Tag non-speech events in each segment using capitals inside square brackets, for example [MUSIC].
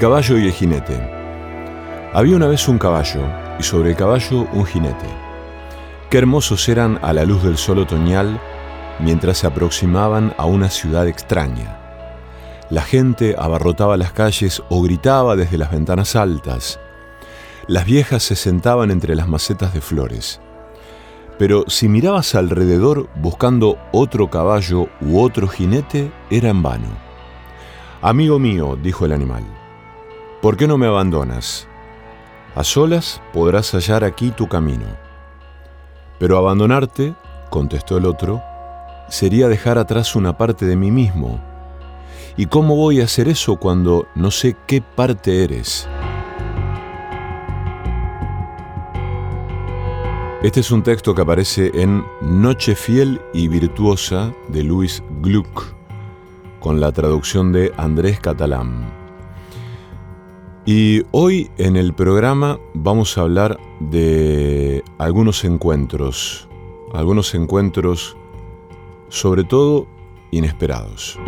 Caballo y el jinete. Había una vez un caballo y sobre el caballo un jinete. Qué hermosos eran a la luz del sol otoñal mientras se aproximaban a una ciudad extraña. La gente abarrotaba las calles o gritaba desde las ventanas altas. Las viejas se sentaban entre las macetas de flores. Pero si mirabas alrededor buscando otro caballo u otro jinete, era en vano. Amigo mío, dijo el animal, ¿por qué no me abandonas? A solas podrás hallar aquí tu camino. Pero abandonarte, contestó el otro, sería dejar atrás una parte de mí mismo. ¿Y cómo voy a hacer eso cuando no sé qué parte eres? Este es un texto que aparece en Noche fiel y virtuosa de Luis Gluck, con la traducción de Andrés Catalán. Y hoy en el programa vamos a hablar de algunos encuentros, algunos encuentros sobre todo inesperados.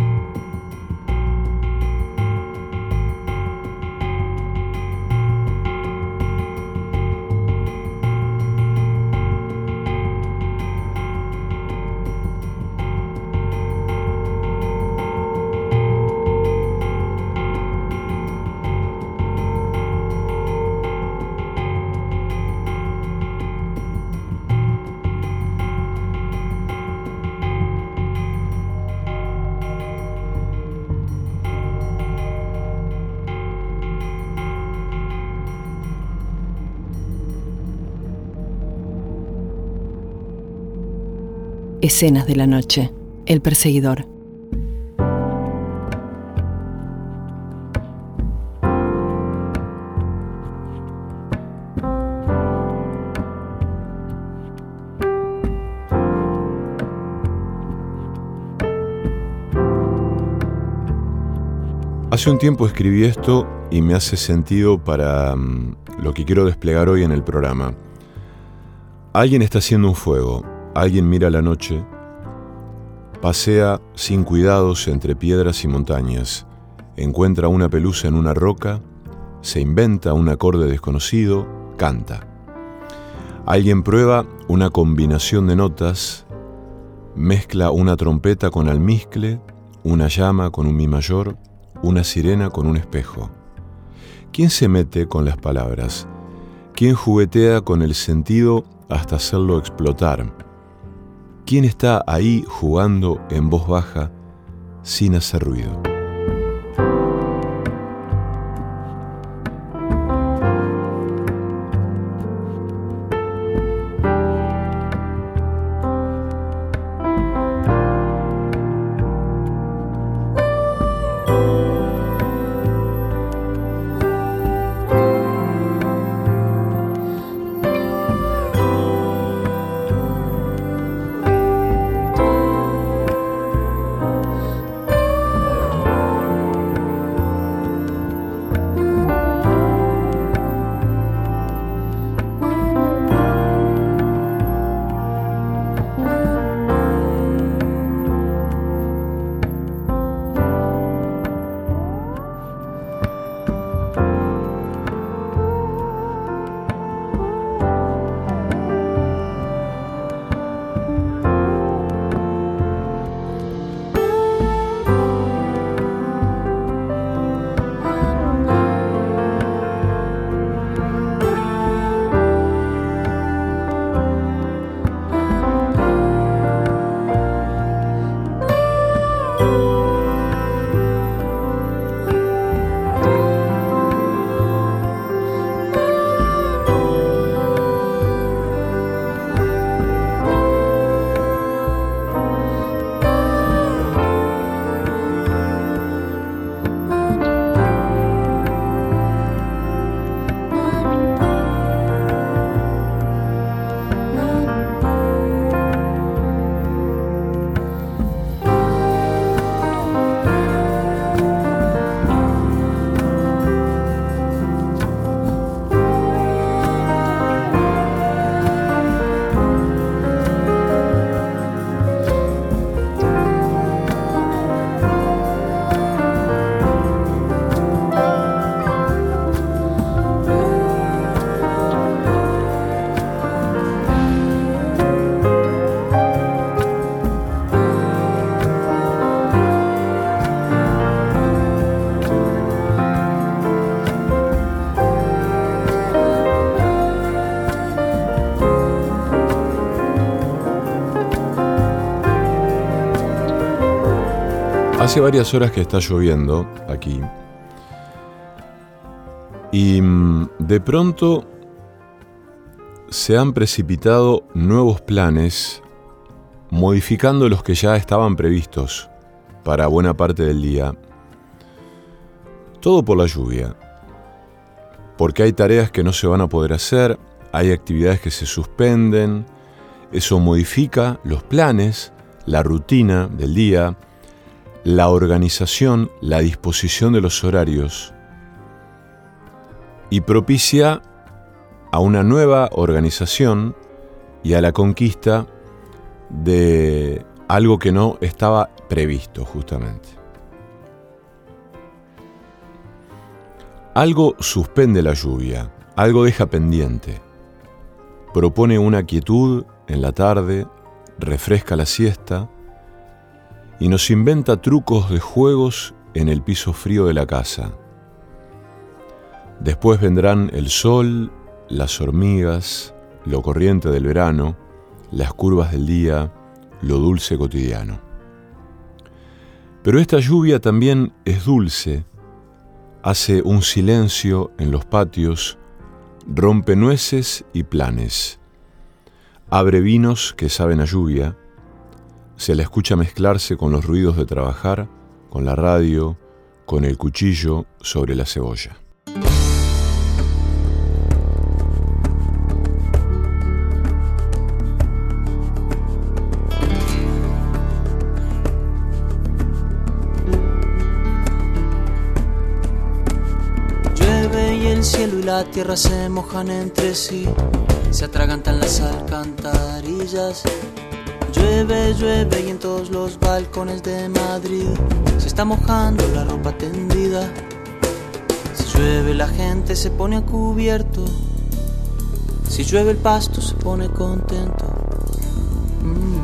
Escenas de la noche. El perseguidor. Hace un tiempo escribí esto y me hace sentido para mm, lo que quiero desplegar hoy en el programa. Alguien está haciendo un fuego, Alguien mira la noche, pasea sin cuidados entre piedras y montañas, encuentra una pelusa en una roca, se inventa un acorde desconocido, canta. Alguien prueba una combinación de notas, mezcla una trompeta con almizcle, una llama con un mi mayor, una sirena con un espejo. ¿Quién se mete con las palabras? ¿Quién juguetea con el sentido hasta hacerlo explotar? ¿Quién está ahí jugando en voz baja sin hacer ruido? Hace varias horas que está lloviendo aquí. Y mm, de pronto se han precipitado nuevos planes modificando los que ya estaban previstos para buena parte del día. Todo por la lluvia. Porque hay tareas que no se van a poder hacer, hay actividades que se suspenden, eso modifica los planes, la rutina del día, la organización, la disposición de los horarios y propicia a una nueva organización y a la conquista de algo que no estaba previsto justamente. Algo suspende la lluvia, algo deja pendiente, propone una quietud en la tarde, refresca la siesta, y nos inventa trucos de juegos en el piso frío de la casa. Después vendrán el sol, las hormigas, lo corriente del verano, las curvas del día, lo dulce cotidiano. Pero esta lluvia también es dulce, hace un silencio en los patios, rompe nueces y planes, abre vinos que saben a lluvia, se la escucha mezclarse con los ruidos de trabajar, con la radio, con el cuchillo sobre la cebolla. Llueve y el cielo y la tierra se mojan entre sí, se atragantan las alcantarillas Llueve, llueve y en todos los balcones de Madrid se está mojando la ropa tendida. Si llueve la gente se pone a cubierto. Si llueve el pasto se pone contento. Mm.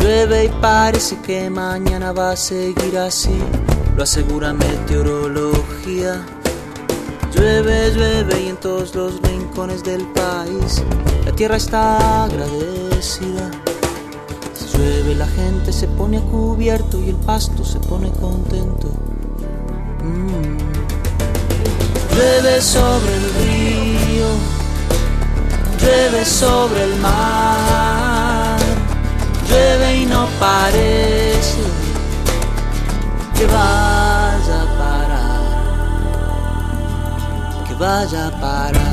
Llueve y parece que mañana va a seguir así, lo asegura meteorología. Llueve, llueve y en todos los rincones del país tierra está agradecida. Si llueve la gente se pone a cubierto y el pasto se pone contento. Mm. Llueve sobre el río, llueve sobre el mar, llueve y no parece que vaya a parar, que vaya a parar.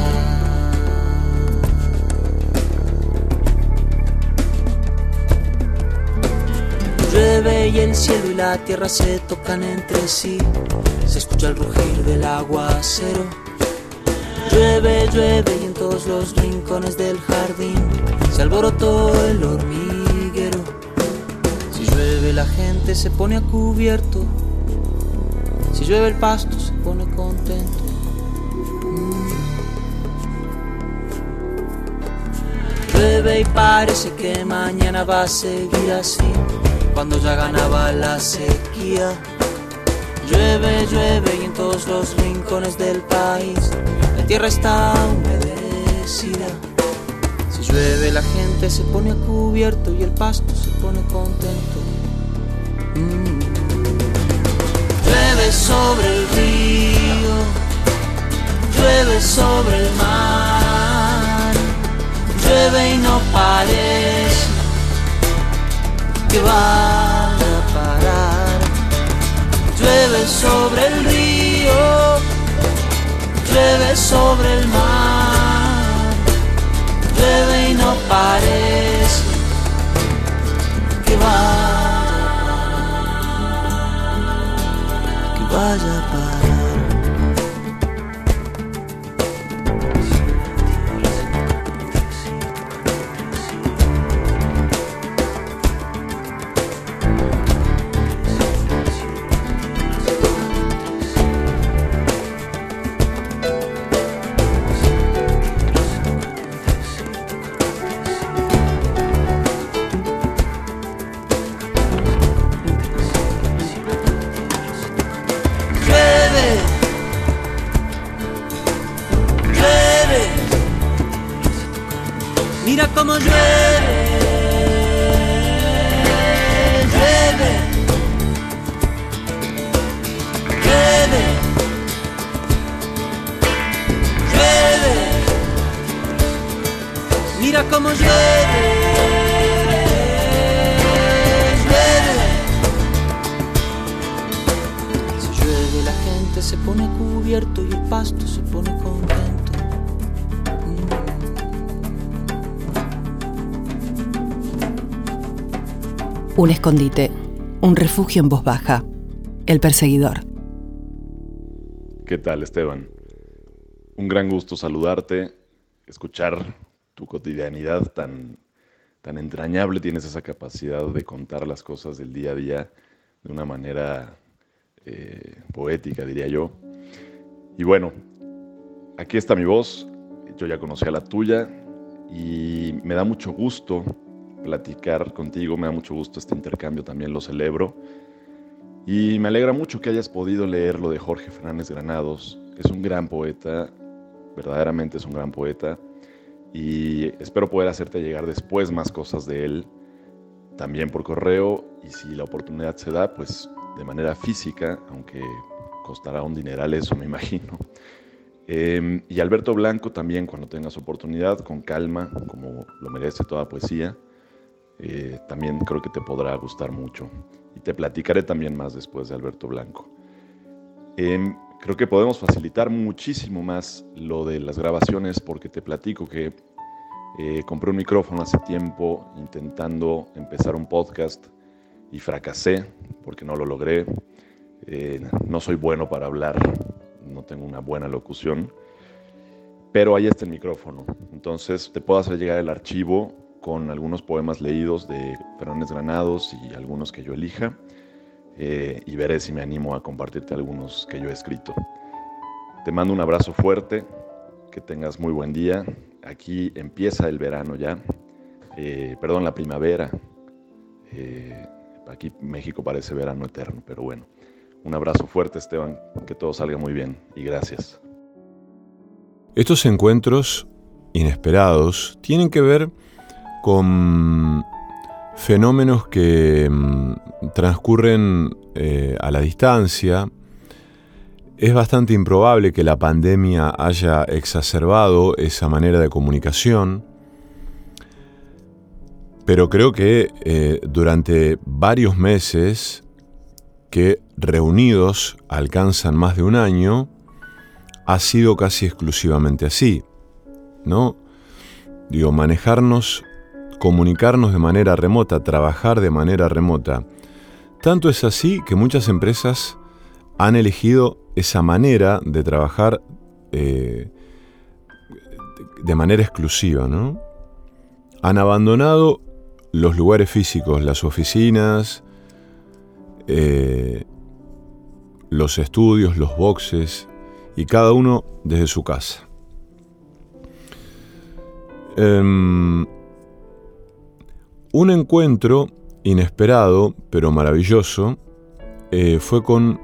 Llueve y el cielo y la tierra se tocan entre sí. Se escucha el rugir del aguacero. Llueve, llueve y en todos los rincones del jardín se alborotó el hormiguero. Si llueve la gente se pone a cubierto. Si llueve el pasto se pone contento. Mm. Llueve y parece que mañana va a seguir así cuando ya ganaba la sequía. Llueve, llueve y en todos los rincones del país la tierra está humedecida. Si llueve la gente se pone a cubierto y el pasto se pone contento. Mm. Llueve sobre el río, llueve sobre el mar, llueve y no parece que va a parar. Llueve sobre el río, llueve sobre el mar, llueve y no parece que va que vaya como llueve, llueve, llueve, llueve, mira como llueve. llueve Si llueve La gente se pone cubierto y el pasto se pone contento Un escondite, un refugio en voz baja. El perseguidor. ¿Qué tal, Esteban? Un gran gusto saludarte, escuchar tu cotidianidad tan, tan entrañable. Tienes esa capacidad de contar las cosas del día a día de una manera eh, poética, diría yo. Y bueno, aquí está mi voz. Yo ya conocía la tuya y me da mucho gusto platicar contigo, me da mucho gusto este intercambio, también lo celebro. Y me alegra mucho que hayas podido leer lo de Jorge Fernández Granados. Es un gran poeta, verdaderamente es un gran poeta. Y espero poder hacerte llegar después más cosas de él, también por correo. Y si la oportunidad se da, pues de manera física, aunque costará un dineral eso, me [LAUGHS] imagino. Eh, y Alberto Blanco también, cuando tengas oportunidad, con calma, como lo merece toda poesía. Eh, también creo que te podrá gustar mucho. Y te platicaré también más después de Alberto Blanco. Em, creo que podemos facilitar muchísimo más lo de las grabaciones porque te platico que eh, compré un micrófono hace tiempo intentando empezar un podcast y fracasé porque no lo logré. Eh, no soy bueno para hablar, no tengo una buena locución, pero ahí está el micrófono. Entonces te puedo hacer llegar el archivo con algunos poemas leídos de Fernández Granados y algunos que yo elija. Eh, y veré si me animo a compartirte algunos que yo he escrito. Te mando un abrazo fuerte, que tengas muy buen día. Aquí empieza el verano ya, eh, perdón, la primavera. Eh, aquí México parece verano eterno, pero bueno. Un abrazo fuerte, Esteban, que todo salga muy bien y gracias. Estos encuentros inesperados tienen que ver con fenómenos que mm, transcurren eh, a la distancia. Es bastante improbable que la pandemia haya exacerbado esa manera de comunicación, pero creo que eh, durante varios meses que reunidos alcanzan más de un año, ha sido casi exclusivamente así, ¿no? Digo, manejarnos comunicarnos de manera remota, trabajar de manera remota. Tanto es así que muchas empresas han elegido esa manera de trabajar eh, de manera exclusiva, ¿no? Han abandonado los lugares físicos, las oficinas, eh, los estudios, los boxes, y cada uno desde su casa. Em, un encuentro inesperado, pero maravilloso, eh, fue con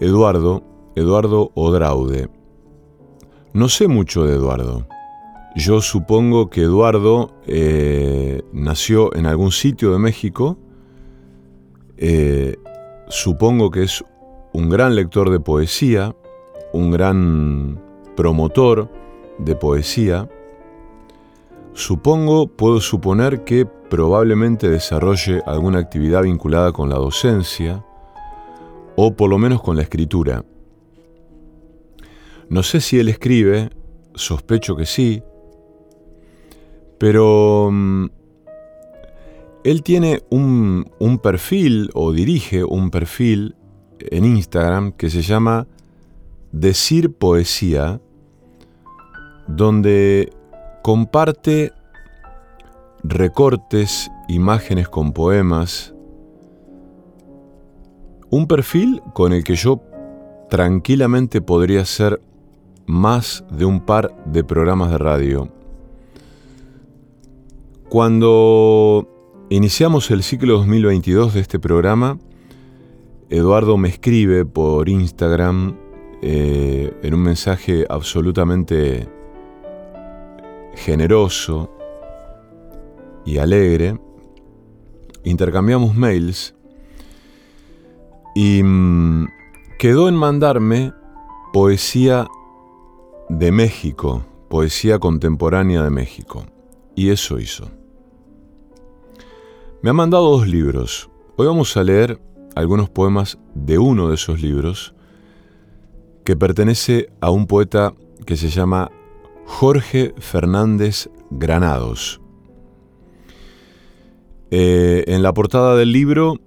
Eduardo, Eduardo Odraude. No sé mucho de Eduardo. Yo supongo que Eduardo eh, nació en algún sitio de México. Eh, supongo que es un gran lector de poesía, un gran promotor de poesía. Supongo, puedo suponer que probablemente desarrolle alguna actividad vinculada con la docencia o por lo menos con la escritura. No sé si él escribe, sospecho que sí, pero mm, él tiene un, un perfil o dirige un perfil en Instagram que se llama Decir Poesía, donde comparte recortes, imágenes con poemas, un perfil con el que yo tranquilamente podría hacer más de un par de programas de radio. Cuando iniciamos el ciclo 2022 de este programa, Eduardo me escribe por Instagram eh, en un mensaje absolutamente generoso y alegre, intercambiamos mails y mm, quedó en mandarme poesía de México, poesía contemporánea de México. y eso hizo. Me ha mandado dos libros. Hoy vamos a leer algunos poemas de uno de esos libros que pertenece a un poeta que se llama Jorge Fernández Granados. Eh, en la portada del libro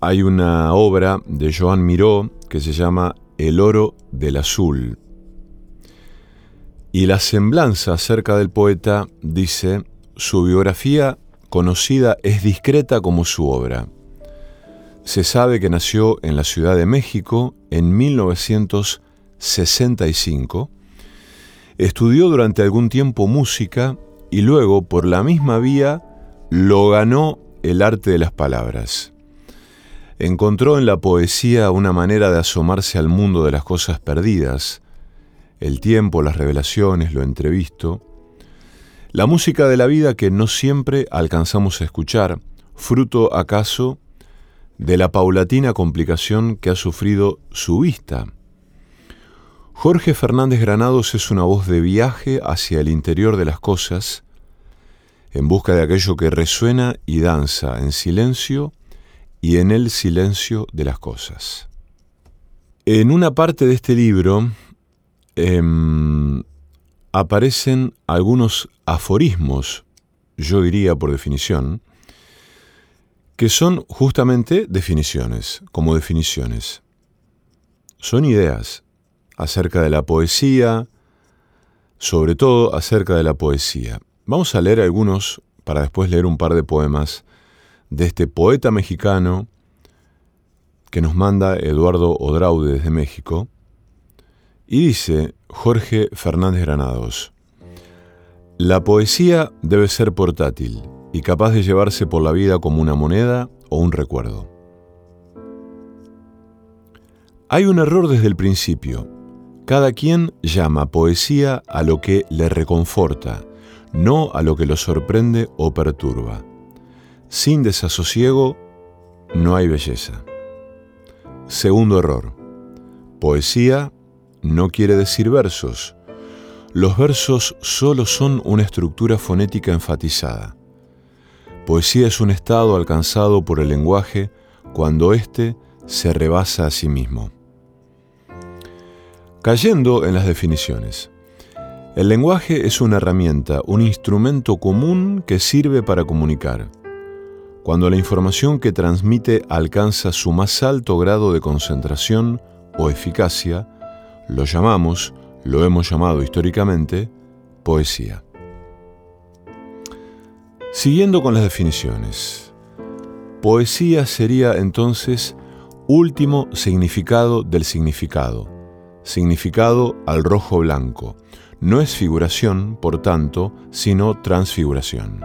hay una obra de Joan Miró que se llama El oro del azul. Y la semblanza acerca del poeta dice, su biografía conocida es discreta como su obra. Se sabe que nació en la Ciudad de México en 1965, estudió durante algún tiempo música y luego, por la misma vía, lo ganó el arte de las palabras. Encontró en la poesía una manera de asomarse al mundo de las cosas perdidas, el tiempo, las revelaciones, lo entrevisto, la música de la vida que no siempre alcanzamos a escuchar, fruto acaso de la paulatina complicación que ha sufrido su vista. Jorge Fernández Granados es una voz de viaje hacia el interior de las cosas, en busca de aquello que resuena y danza en silencio y en el silencio de las cosas. En una parte de este libro em, aparecen algunos aforismos, yo diría por definición, que son justamente definiciones, como definiciones. Son ideas acerca de la poesía, sobre todo acerca de la poesía. Vamos a leer algunos para después leer un par de poemas de este poeta mexicano que nos manda Eduardo Odraude desde México. Y dice Jorge Fernández Granados, la poesía debe ser portátil y capaz de llevarse por la vida como una moneda o un recuerdo. Hay un error desde el principio. Cada quien llama poesía a lo que le reconforta, no a lo que lo sorprende o perturba. Sin desasosiego no hay belleza. Segundo error. Poesía no quiere decir versos. Los versos solo son una estructura fonética enfatizada. Poesía es un estado alcanzado por el lenguaje cuando éste se rebasa a sí mismo. Cayendo en las definiciones. El lenguaje es una herramienta, un instrumento común que sirve para comunicar. Cuando la información que transmite alcanza su más alto grado de concentración o eficacia, lo llamamos, lo hemos llamado históricamente, poesía. Siguiendo con las definiciones, poesía sería entonces último significado del significado, significado al rojo blanco. No es figuración, por tanto, sino transfiguración.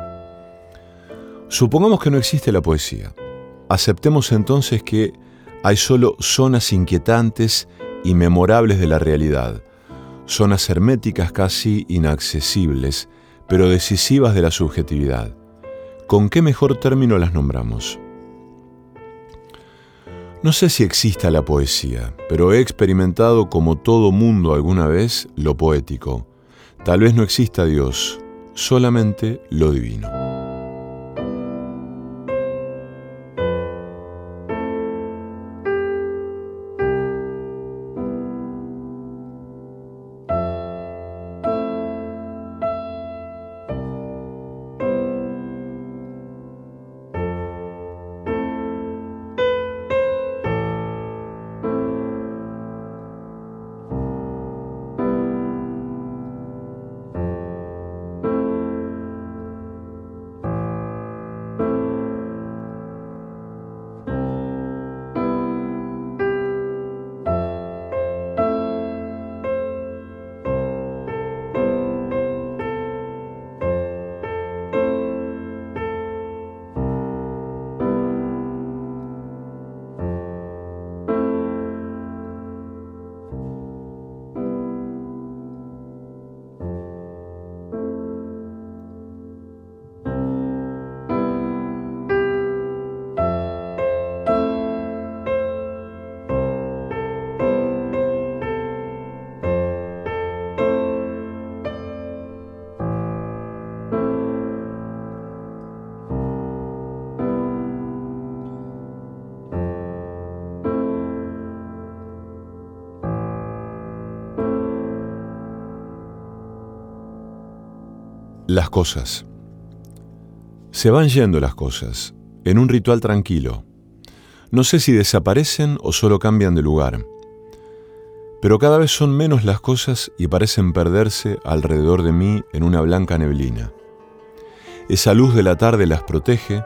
Supongamos que no existe la poesía. Aceptemos entonces que hay solo zonas inquietantes y memorables de la realidad, zonas herméticas casi inaccesibles, pero decisivas de la subjetividad. ¿Con qué mejor término las nombramos? No sé si exista la poesía, pero he experimentado como todo mundo alguna vez lo poético. Tal vez no exista Dios, solamente lo divino. Las cosas. Se van yendo las cosas, en un ritual tranquilo. No sé si desaparecen o solo cambian de lugar. Pero cada vez son menos las cosas y parecen perderse alrededor de mí en una blanca neblina. Esa luz de la tarde las protege.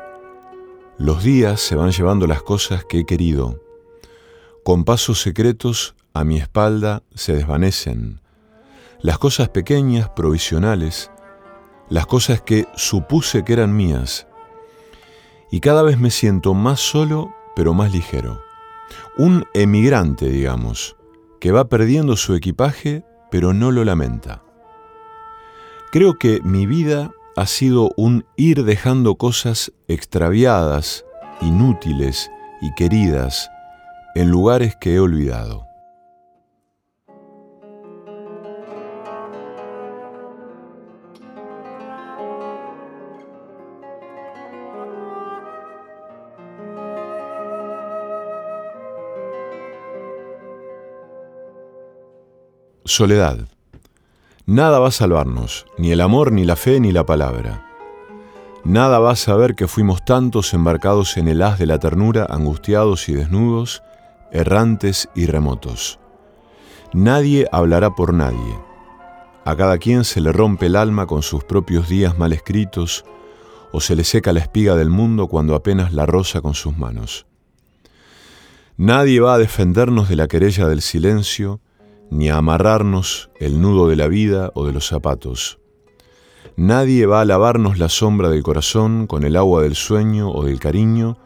Los días se van llevando las cosas que he querido. Con pasos secretos a mi espalda se desvanecen. Las cosas pequeñas, provisionales, las cosas que supuse que eran mías. Y cada vez me siento más solo, pero más ligero. Un emigrante, digamos, que va perdiendo su equipaje, pero no lo lamenta. Creo que mi vida ha sido un ir dejando cosas extraviadas, inútiles y queridas en lugares que he olvidado. Soledad. Nada va a salvarnos, ni el amor, ni la fe, ni la palabra. Nada va a saber que fuimos tantos embarcados en el haz de la ternura, angustiados y desnudos, errantes y remotos. Nadie hablará por nadie. A cada quien se le rompe el alma con sus propios días mal escritos, o se le seca la espiga del mundo cuando apenas la roza con sus manos. Nadie va a defendernos de la querella del silencio, ni a amarrarnos el nudo de la vida o de los zapatos. Nadie va a lavarnos la sombra del corazón con el agua del sueño o del cariño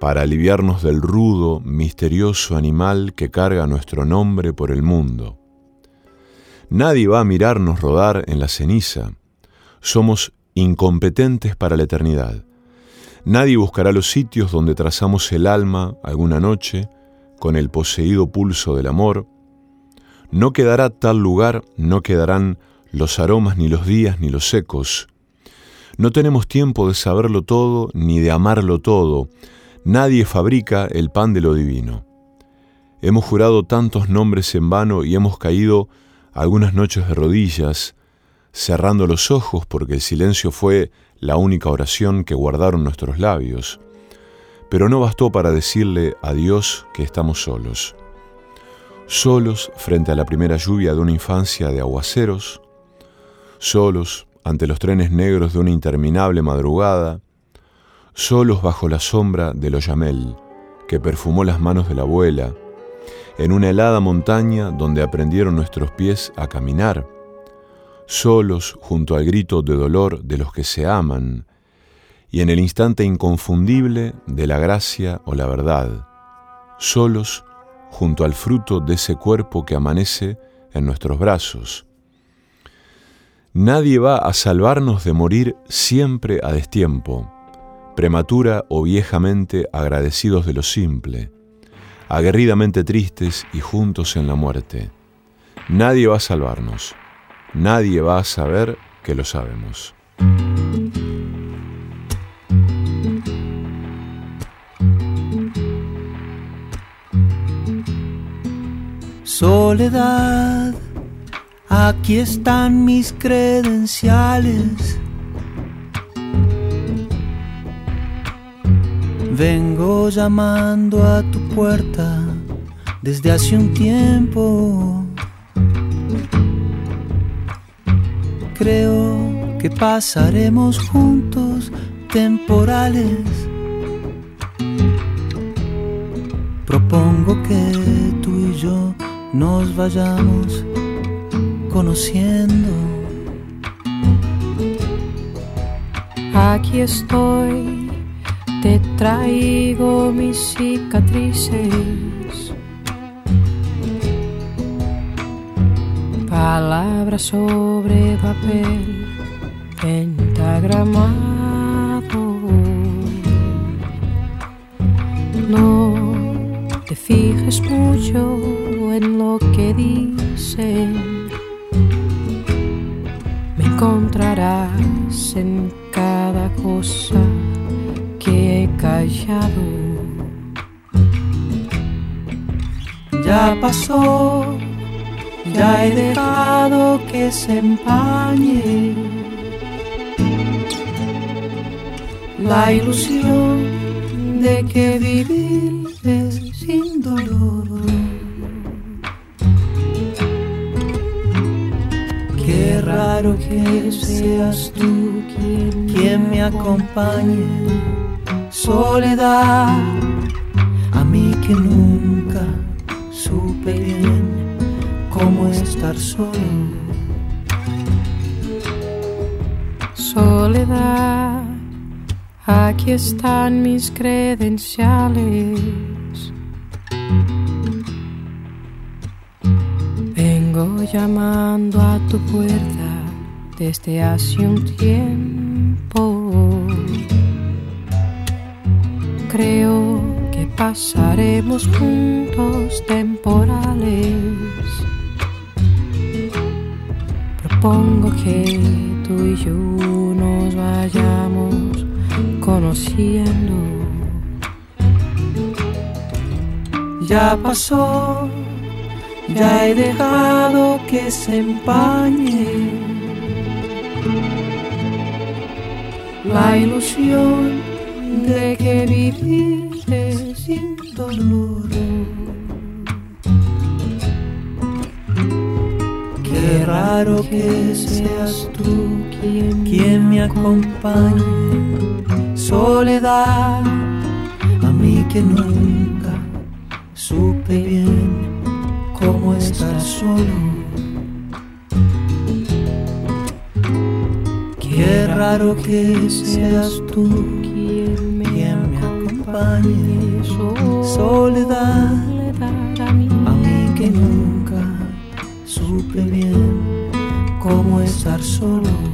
para aliviarnos del rudo, misterioso animal que carga nuestro nombre por el mundo. Nadie va a mirarnos rodar en la ceniza. Somos incompetentes para la eternidad. Nadie buscará los sitios donde trazamos el alma alguna noche con el poseído pulso del amor, no quedará tal lugar, no quedarán los aromas, ni los días, ni los ecos. No tenemos tiempo de saberlo todo, ni de amarlo todo. Nadie fabrica el pan de lo divino. Hemos jurado tantos nombres en vano y hemos caído algunas noches de rodillas, cerrando los ojos porque el silencio fue la única oración que guardaron nuestros labios. Pero no bastó para decirle a Dios que estamos solos solos frente a la primera lluvia de una infancia de aguaceros, solos ante los trenes negros de una interminable madrugada, solos bajo la sombra del Oyamel, que perfumó las manos de la abuela, en una helada montaña donde aprendieron nuestros pies a caminar, solos junto al grito de dolor de los que se aman, y en el instante inconfundible de la gracia o la verdad, solos junto al fruto de ese cuerpo que amanece en nuestros brazos. Nadie va a salvarnos de morir siempre a destiempo, prematura o viejamente agradecidos de lo simple, aguerridamente tristes y juntos en la muerte. Nadie va a salvarnos, nadie va a saber que lo sabemos. Soledad, aquí están mis credenciales. Vengo llamando a tu puerta desde hace un tiempo. Creo que pasaremos juntos temporales. Propongo que tú y yo nos vayamos conociendo. Aquí estoy, te traigo mis cicatrices. Palabras sobre papel pentagramado. Fijes mucho en lo que dicen. Me encontrarás en cada cosa que he callado. Ya pasó, ya he dejado que se empañe la ilusión de que vivir es sin dolor. Qué raro que seas tú quien, me acompañe, soledad, a mí que nunca supe bien cómo estar solo. Soledad, aquí están mis credenciales. Llamando a tu puerta desde hace un tiempo. Creo que pasaremos juntos temporales. Propongo que tú y yo nos vayamos conociendo. Ya pasó, ya he dejado que se empañe la ilusión de que viviste sin dolor. Qué raro que seas tú quien, quien me acompañe, soledad, a mí que nunca supe bien estar solo. Qué raro que seas tú Quien me acompañe, soledad, a mí que nunca supe bien cómo estar solo.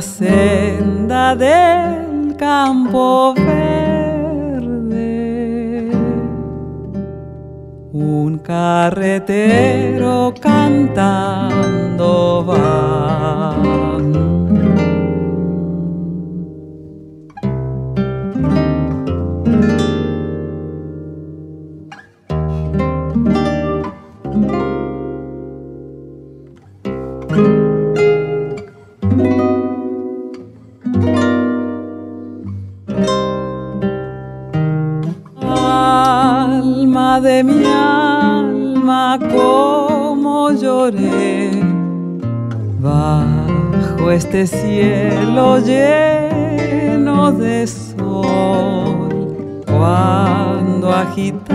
La senda del campo verde. Un carretero cantando este cielo lleno de sol cuando agitaste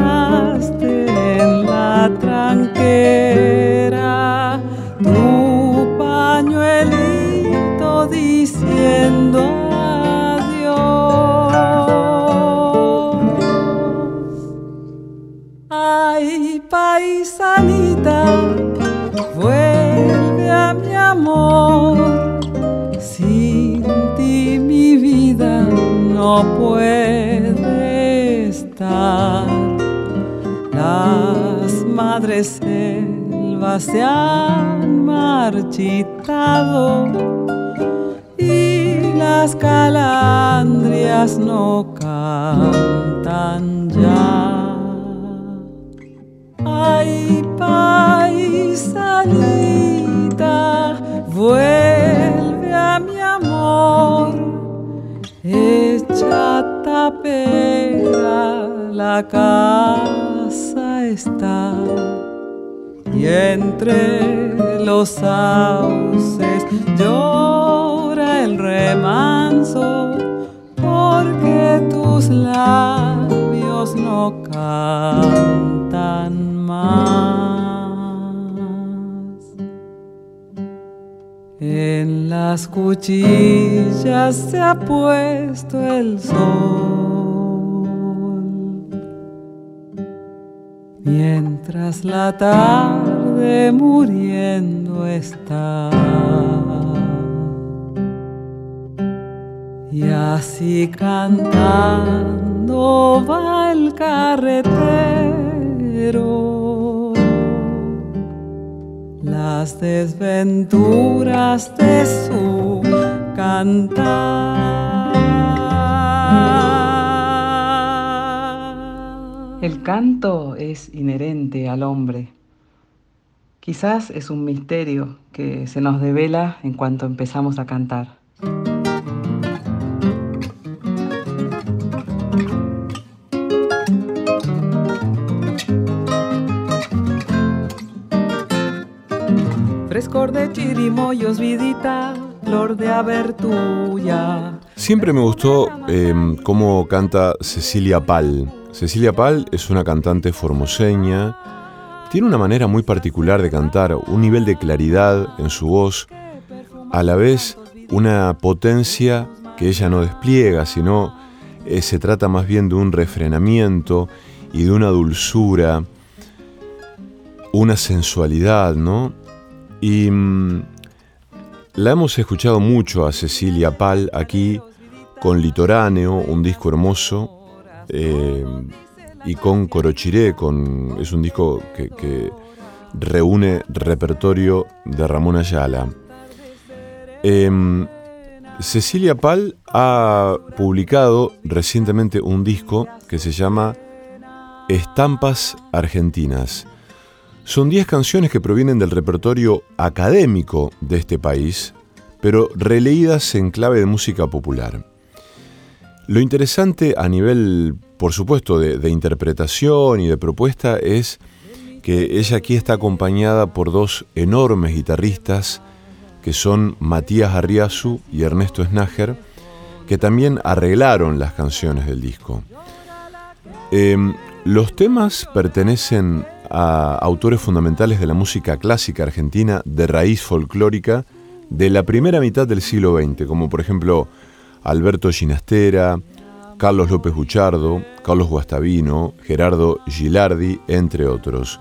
remanso, porque tus labios no cantan más. En las cuchillas se ha puesto el sol. mientras la tarde muriendo está. Y así cantando va el carretero las desventuras de su cantar. El canto es inherente al hombre. Quizás es un misterio que se nos devela en cuanto empezamos a cantar. Frescor de chirimoyos, vidita, flor de. Siempre me gustó eh, cómo canta Cecilia Pal. Cecilia Pal es una cantante formoseña, tiene una manera muy particular de cantar, un nivel de claridad en su voz, a la vez una potencia que ella no despliega, sino eh, se trata más bien de un refrenamiento y de una dulzura, una sensualidad, ¿no? Y mm, la hemos escuchado mucho a Cecilia Pal aquí con Litoráneo, un disco hermoso, eh, y con Corochiré, con, es un disco que, reúne repertorio de Ramón Ayala. Em, Cecilia Pal ha publicado recientemente un disco que se llama Estampas Argentinas. Son 10 canciones que provienen del repertorio académico de este país, pero releídas en clave de música popular. Lo interesante a nivel, por supuesto, de, interpretación y de propuesta es que ella aquí está acompañada por dos enormes guitarristas que son Matías Arriazu y Ernesto Snager, que también arreglaron las canciones del disco. Em, los temas pertenecen a autores fundamentales de la música clásica argentina de raíz folclórica de la primera mitad del siglo XX, como por ejemplo Alberto Ginastera, Carlos López Buchardo, Carlos Guastavino, Gerardo Gilardi, entre otros.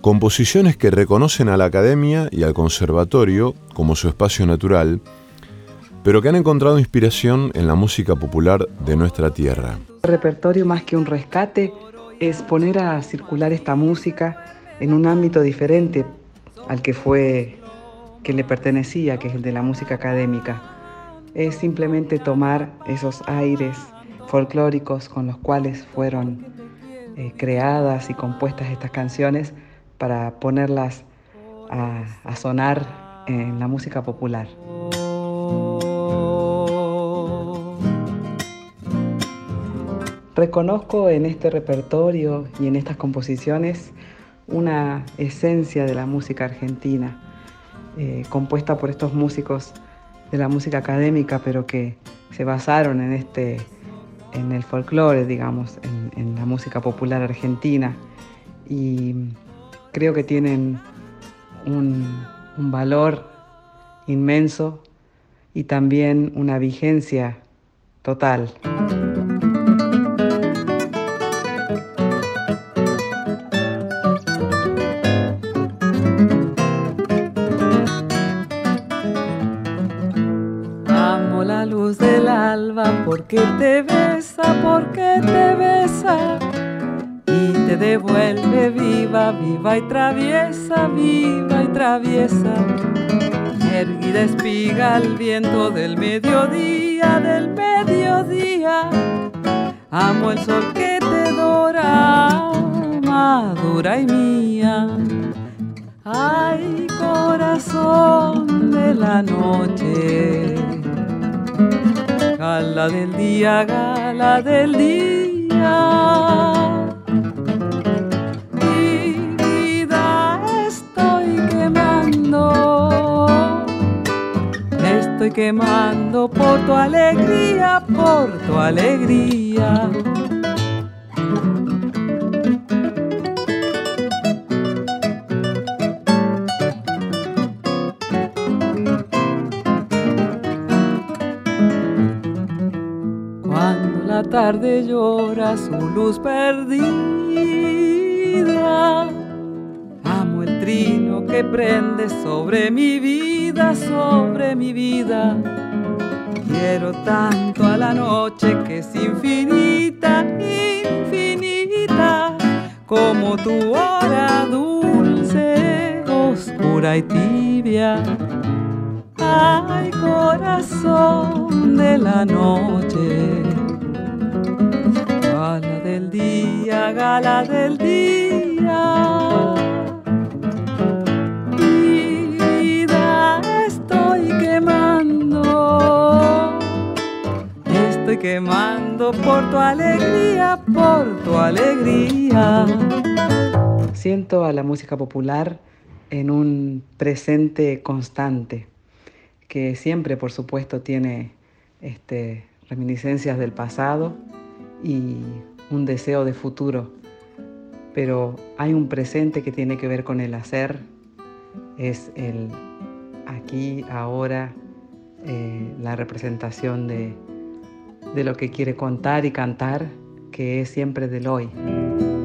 Composiciones que reconocen a la academia y al conservatorio como su espacio natural, pero que han encontrado inspiración en la música popular de nuestra tierra. El repertorio más que un rescate es poner a circular esta música en un ámbito diferente al que fue que le pertenecía, que es el de la música académica es simplemente tomar esos aires folclóricos con los cuales fueron eh, creadas y compuestas estas canciones para ponerlas a, sonar en la música popular. Reconozco en este repertorio y en estas composiciones una esencia de la música argentina, eh, compuesta por estos músicos de la música académica, pero que se basaron en este, en el folclore, digamos, en, la música popular argentina. Y creo que tienen un, un valor inmenso y también una vigencia total. Porque te besa, porque te besa y te devuelve viva, viva y traviesa, viva y traviesa. Erguida espiga el viento del mediodía, del mediodía. Amo el sol que te dora, madura y mía. Ay, corazón de la noche Gala del día, gala del día. Mi vida estoy quemando, estoy quemando mando por tu alegría, por tu alegría. Tarde llora su luz perdida trino que prende sobre mi vida, sobre mi vida. Quiero tanto a la noche que es infinita, infinita, como tu hora dulce, oscura y tibia. Ay, corazón de la noche, del día, gala del día. quemando por tu alegría, por tu alegría. Siento a la música popular en un presente constante, que siempre, por supuesto, tiene este, reminiscencias del pasado y un deseo de futuro. Pero hay un presente que tiene que ver con el hacer, es el aquí, ahora, eh, la representación de, de lo que quiere contar y cantar, que es siempre del hoy.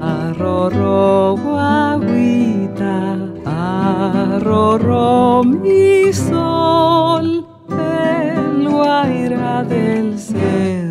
Arroro guaguita, arroro mi sol, el guaira del cerro,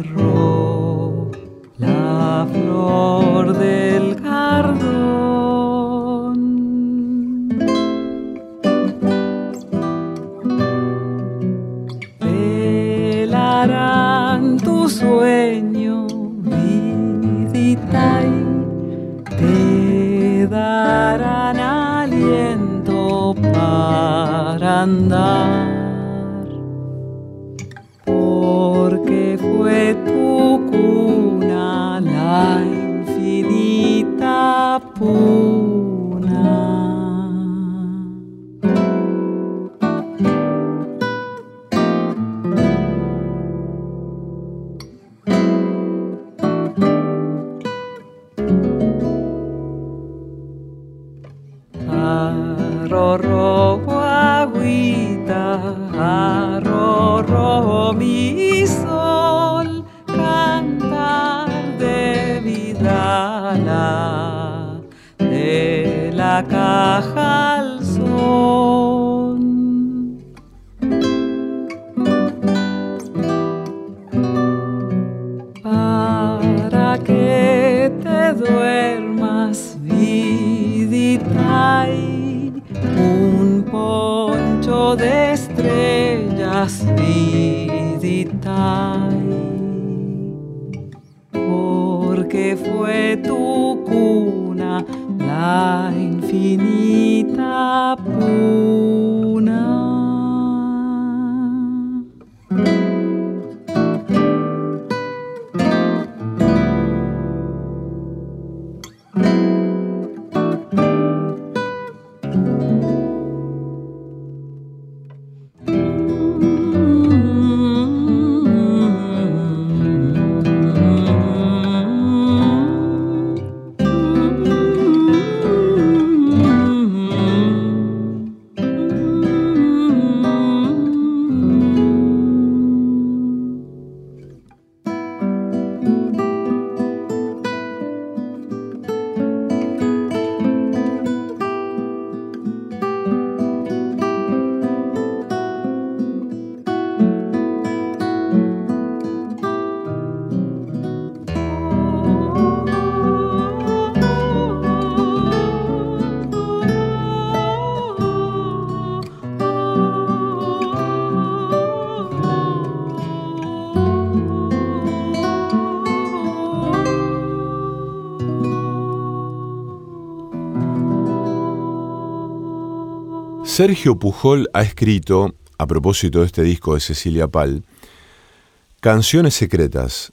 Sergio Pujol ha escrito, a propósito de este disco de Cecilia Pal, Canciones Secretas.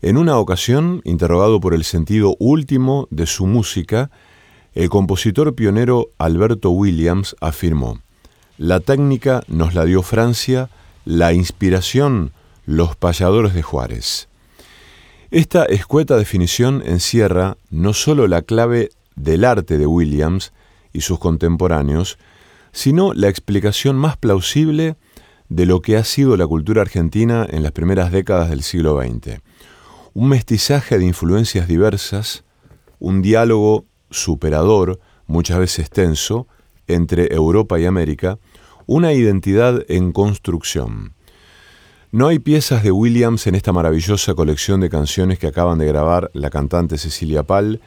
En una ocasión, interrogado por el sentido último de su música, el compositor pionero Alberto Williams afirmó, La técnica nos la dio Francia, la inspiración, los payadores de Juárez. Esta escueta definición encierra no solo la clave del arte de Williams y sus contemporáneos, sino la explicación más plausible de lo que ha sido la cultura argentina en las primeras décadas del siglo XX. Un mestizaje de influencias diversas, un diálogo superador, muchas veces tenso, entre Europa y América, una identidad en construcción. No hay piezas de Williams en esta maravillosa colección de canciones que acaban de grabar la cantante Cecilia Pal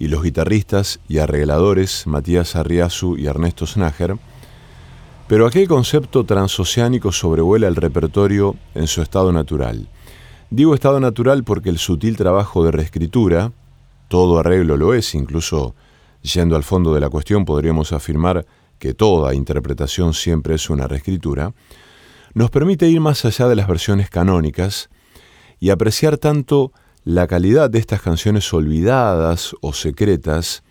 y los guitarristas y arregladores Matías Arriazu y Ernesto Snager, pero aquel concepto transoceánico sobrevuela el repertorio en su estado natural. Digo estado natural porque el sutil trabajo de reescritura, todo arreglo lo es, incluso yendo al fondo de la cuestión podríamos afirmar que toda interpretación siempre es una reescritura, nos permite ir más allá de las versiones canónicas y apreciar tanto la calidad de estas canciones olvidadas o secretas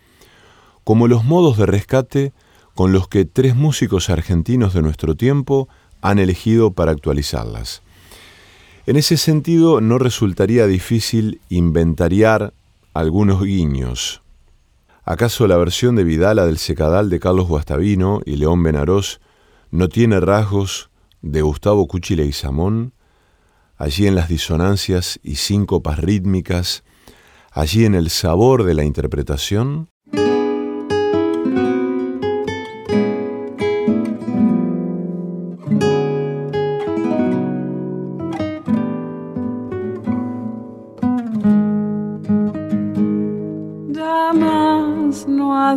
como los modos de rescate con los que tres músicos argentinos de nuestro tiempo han elegido para actualizarlas. En ese sentido, no resultaría difícil inventariar algunos guiños. ¿Acaso la versión de Vidala del Secadal de Carlos Guastavino y León Benarós no tiene rasgos de Gustavo Cuchile y Samón? Allí en las disonancias y síncopas rítmicas, allí en el sabor de la interpretación,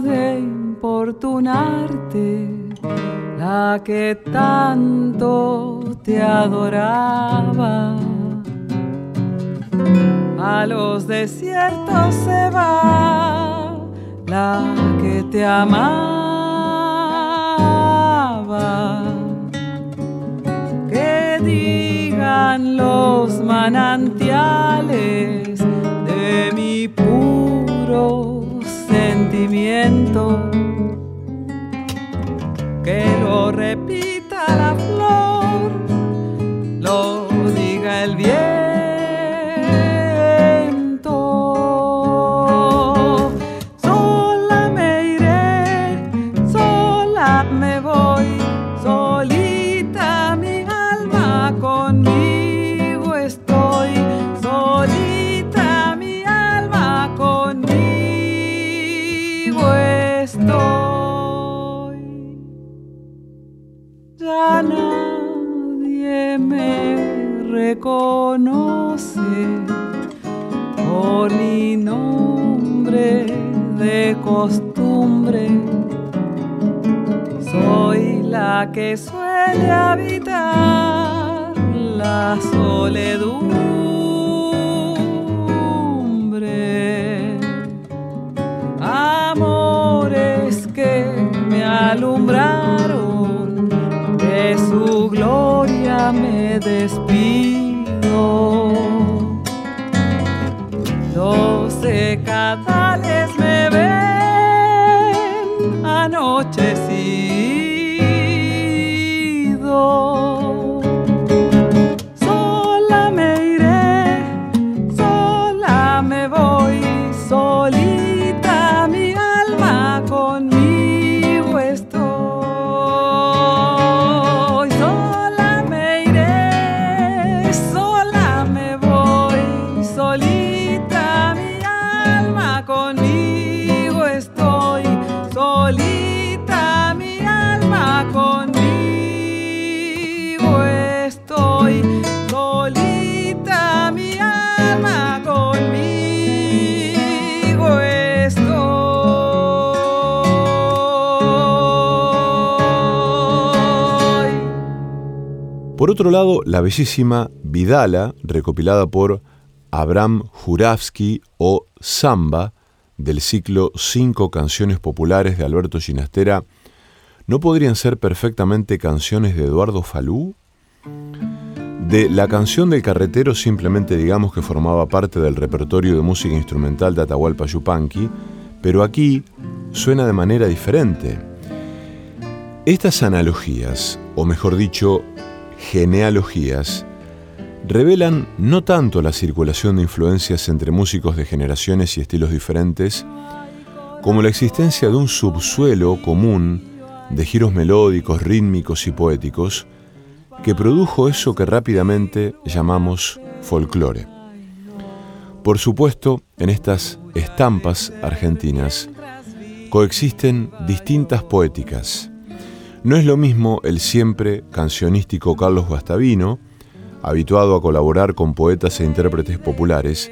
de importunarte, la que tanto te adoraba. A los desiertos se va la que te amaba. Que digan los manantiales de mi puro sentimiento que lo costumbre. Soy la que suele habitar la soledumbre. Amores que me alumbraron, otro lado, la bellísima Vidala, recopilada por Abraham Juravsky o Samba, del ciclo Cinco canciones populares de Alberto Ginastera, ¿no podrían ser perfectamente canciones de Eduardo Falú? De la canción del carretero simplemente digamos que formaba parte del repertorio de música instrumental de Atahualpa Yupanqui, pero aquí suena de manera diferente. Estas analogías, o mejor dicho, genealogías revelan no tanto la circulación de influencias entre músicos de generaciones y estilos diferentes, como la existencia de un subsuelo común de giros melódicos, rítmicos y poéticos que produjo eso que rápidamente llamamos folclore. Por supuesto, en estas estampas argentinas coexisten distintas poéticas. No es lo mismo el siempre cancionístico Carlos Guastavino, habituado a colaborar con poetas e intérpretes populares,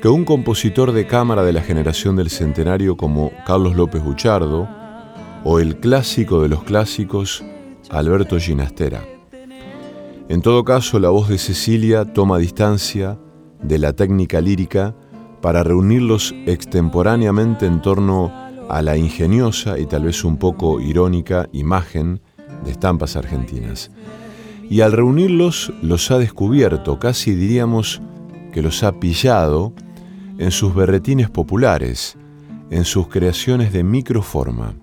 que un compositor de cámara de la generación del centenario como Carlos López Buchardo, o el clásico de los clásicos, Alberto Ginastera. En todo caso, la voz de Cecilia toma distancia de la técnica lírica para reunirlos extemporáneamente en torno a la ingeniosa y tal vez un poco irónica imagen de estampas argentinas y al reunirlos los ha descubierto, casi diríamos que los ha pillado en sus berretines populares, en sus creaciones de microforma.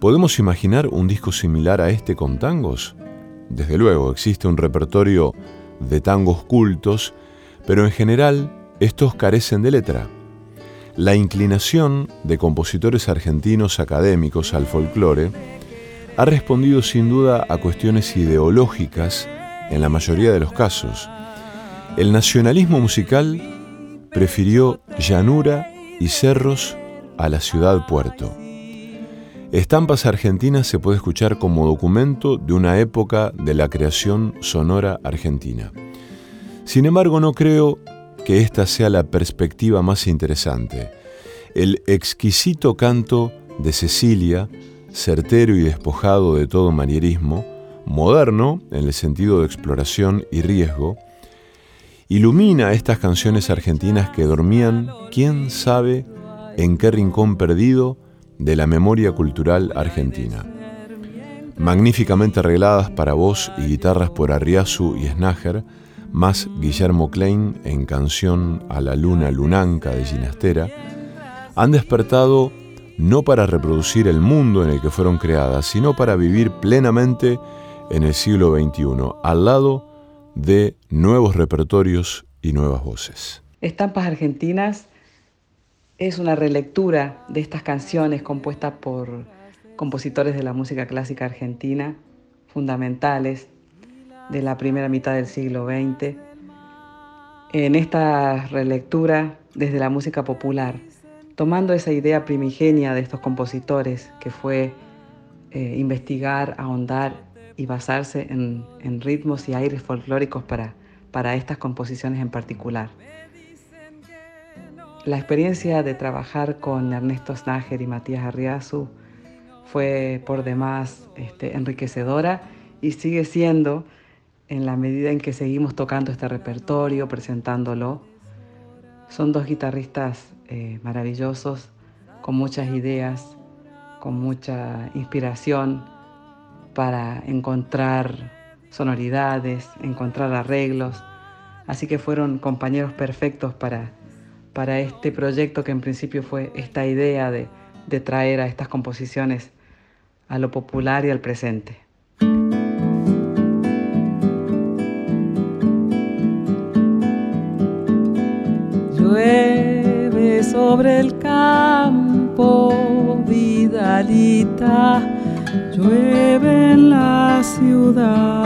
¿Podemos imaginar un disco similar a este con tangos? Desde luego, existe un repertorio de tangos cultos, pero en general estos carecen de letra. La inclinación de compositores argentinos académicos al folclore ha respondido sin duda a cuestiones ideológicas en la mayoría de los casos. El nacionalismo musical prefirió llanura y cerros a la ciudad puerto. Estampas Argentinas se puede escuchar como documento de una época de la creación sonora argentina. Sin embargo, no creo que esta sea la perspectiva más interesante. El exquisito canto de Cecilia certero y despojado de todo manierismo, moderno en el sentido de exploración y riesgo, ilumina estas canciones argentinas que dormían, quién sabe en qué rincón perdido de la memoria cultural argentina. Magníficamente arregladas para voz y guitarras por Arriazu y Snager, más Guillermo Klein en canción a la luna lunanca de Ginastera, han despertado no para reproducir el mundo en el que fueron creadas, sino para vivir plenamente en el siglo XXI, al lado de nuevos repertorios y nuevas voces. Estampas Argentinas es una relectura de estas canciones compuestas por compositores de la música clásica argentina, fundamentales de la primera mitad del siglo XX. En esta relectura desde la música popular, tomando esa idea primigenia de estos compositores, que fue eh, investigar, ahondar y basarse en, ritmos y aires folclóricos para, para estas composiciones en particular. La experiencia de trabajar con Ernesto Snager y Matías Arriazu fue por demás este, enriquecedora y sigue siendo en la medida en que seguimos tocando este repertorio, presentándolo. Son dos guitarristas eh, maravillosos, con muchas ideas, con mucha inspiración para encontrar sonoridades, encontrar arreglos. Así que fueron compañeros perfectos para, para este proyecto que en principio fue esta idea de, de traer a estas composiciones a lo popular y al presente. Sobre el campo, Vidalita, llueve en la ciudad.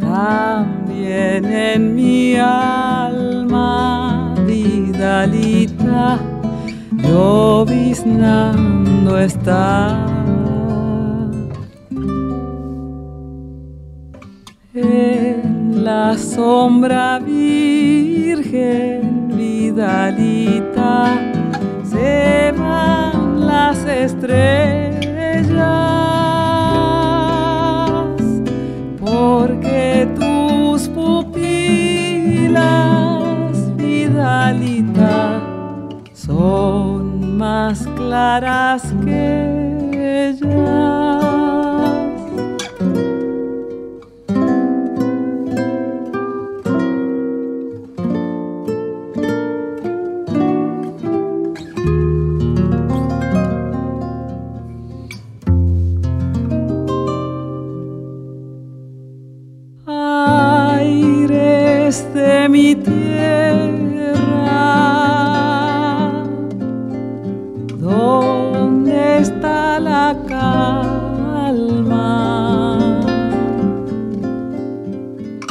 También en mi alma, Vidalita, lloviznando está. La sombra virgen vidalita se van las estrellas porque tus pupilas vidalita son más claras que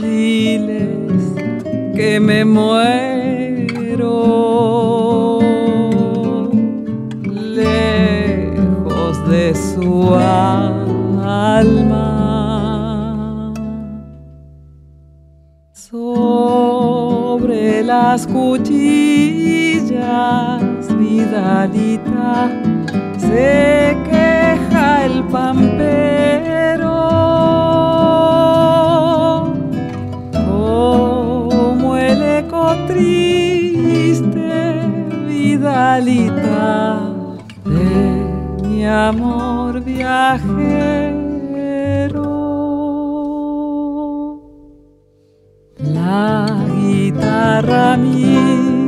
Diles que me muero lejos de su alma. Sobre las cuchillas, vidalita, se queja el pampero. Vidalita, de mi amor viajero. La guitarra mía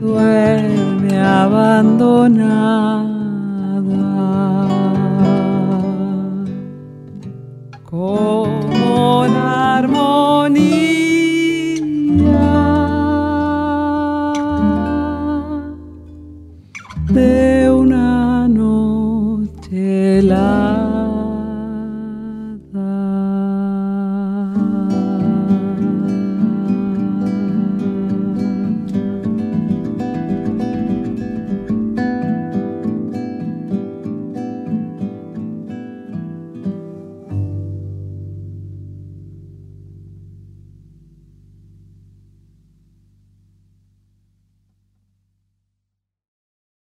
duerme abandonada